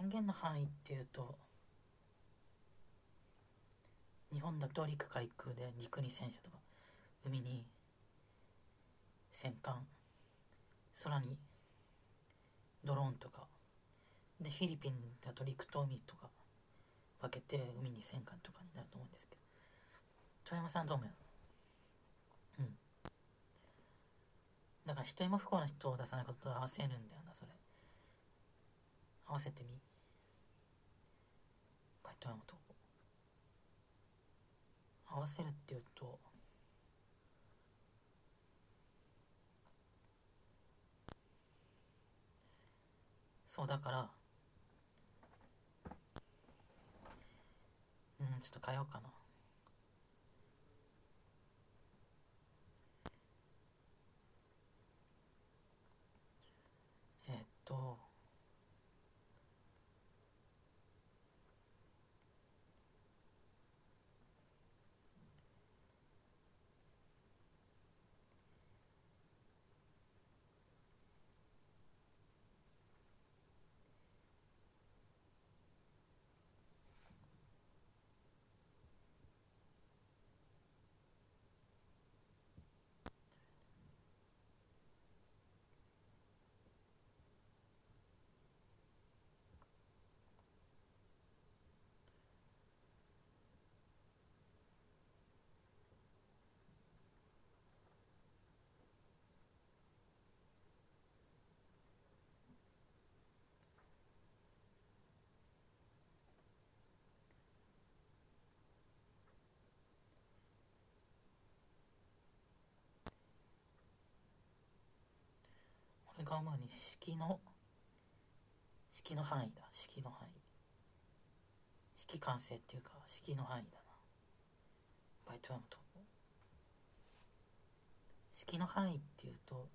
権限の範囲っていうと日本だと陸海空で陸に戦車とか海に戦艦空にドローンとかでフィリピンだと陸と海とか分けて海に戦艦とかになると思うんですけど。富山さんどう思います？うん。だから一人も不幸な人を出さないことと合わせるんだよなそれ。合わせてみ。バイト山と合わせるっていうとそうだからうんちょっと変えようかなえーっと俺が思うに式の式の範囲だ。式の範囲。式完成っていうか式の範囲だな。バイトヤムと式の範囲っていうと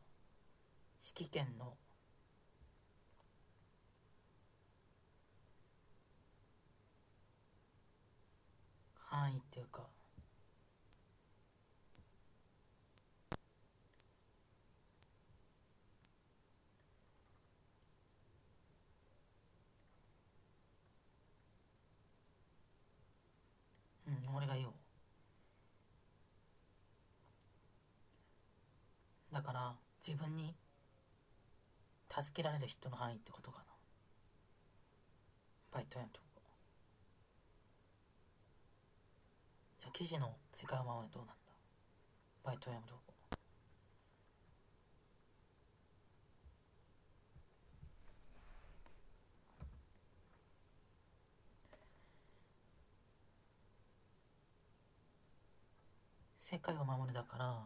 式権の範囲っていうかうん俺が言おうだから自分に助けられる人の範囲ってことかな。バイトやんとこ。じゃあ記事の世界を守るどうなんだ？バイトやんとこ。世界を守るだから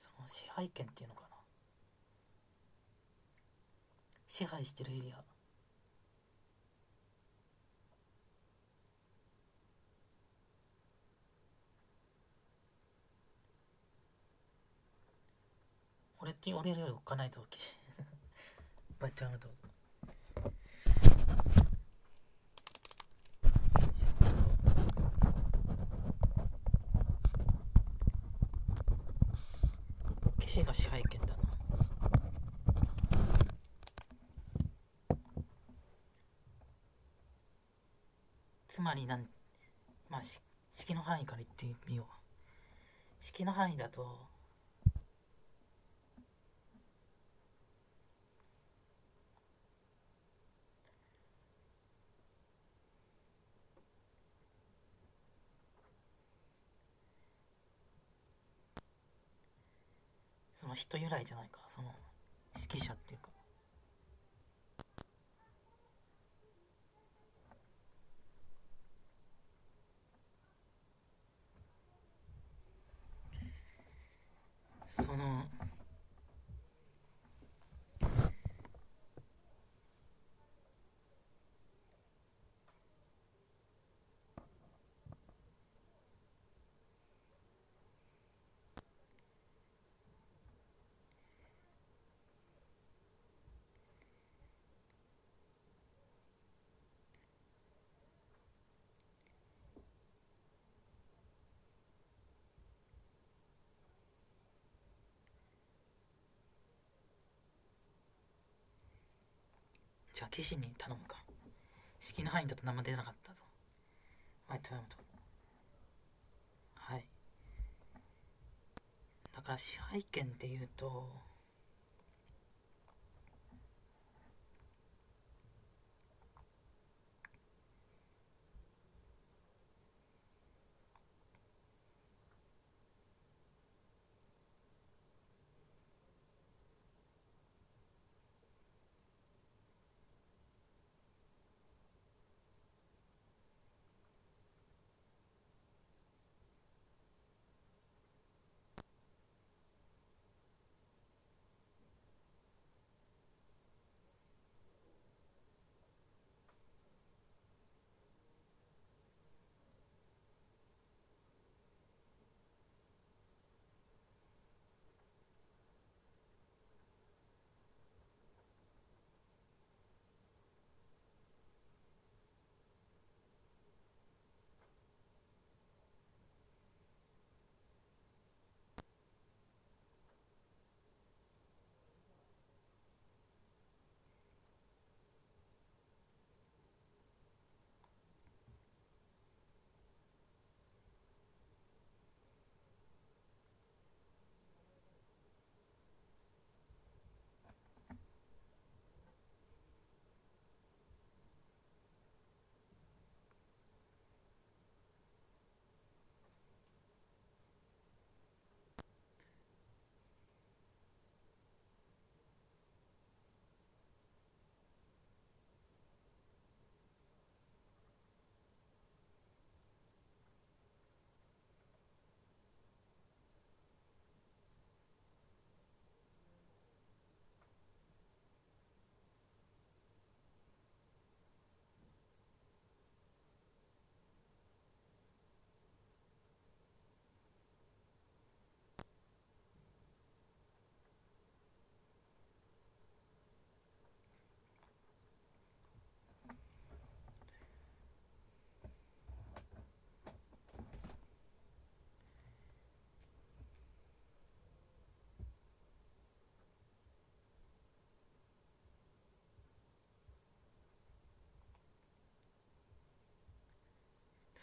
その支配権っていうのかな。支配してるエリア。俺って俺よりおっかないぞき バイトやめと騎士が支配権だな。つまりなんまあし式の範囲から言ってみよう。式の範囲だとの人由来じゃないかその指揮者っていうか。そのじゃあ岸に頼むか。式の範囲だと何も出なかったぞ。はい富山と。はい。だから支配権っていうと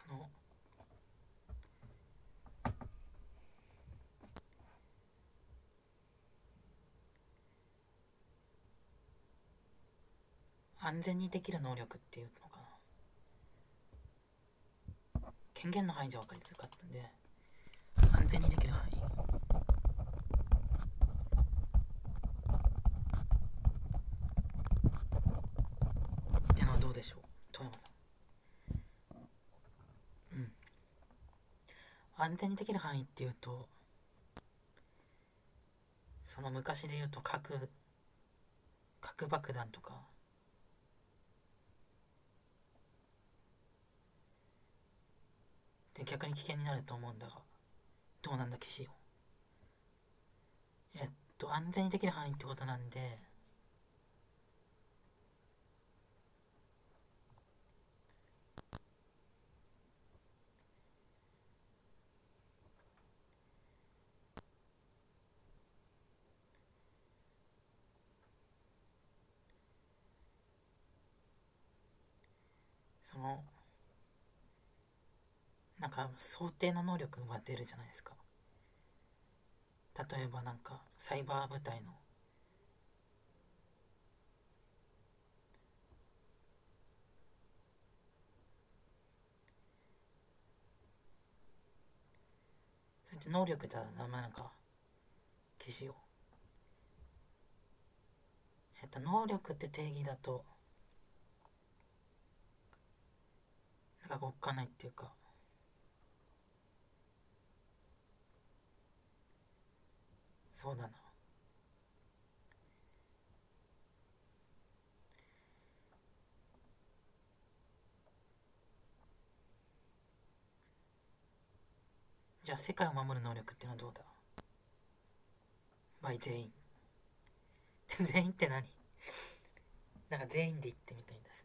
その。安全にできる能力っていうのかな。権限の範囲じゃ分かりづらかったんで安全にできる範囲。ってのはどうでしょう？富山さんうん安全にできる範囲っていうとその昔で言うと核核爆弾とかで逆に危険になると思うんだがどうなんだ岸よえっと安全にできる範囲ってことなんでそのなんか想定の能力が出るじゃないですか。例えばなんかサイバー部隊のそれって能力じゃダメなのか消しようえっと能力って定義だとなんかおっかないっていうか。そうだな。じゃあ世界を守る能力ってのはどうだ？バイ全員。全員って何？なんか全員で言ってみたいんです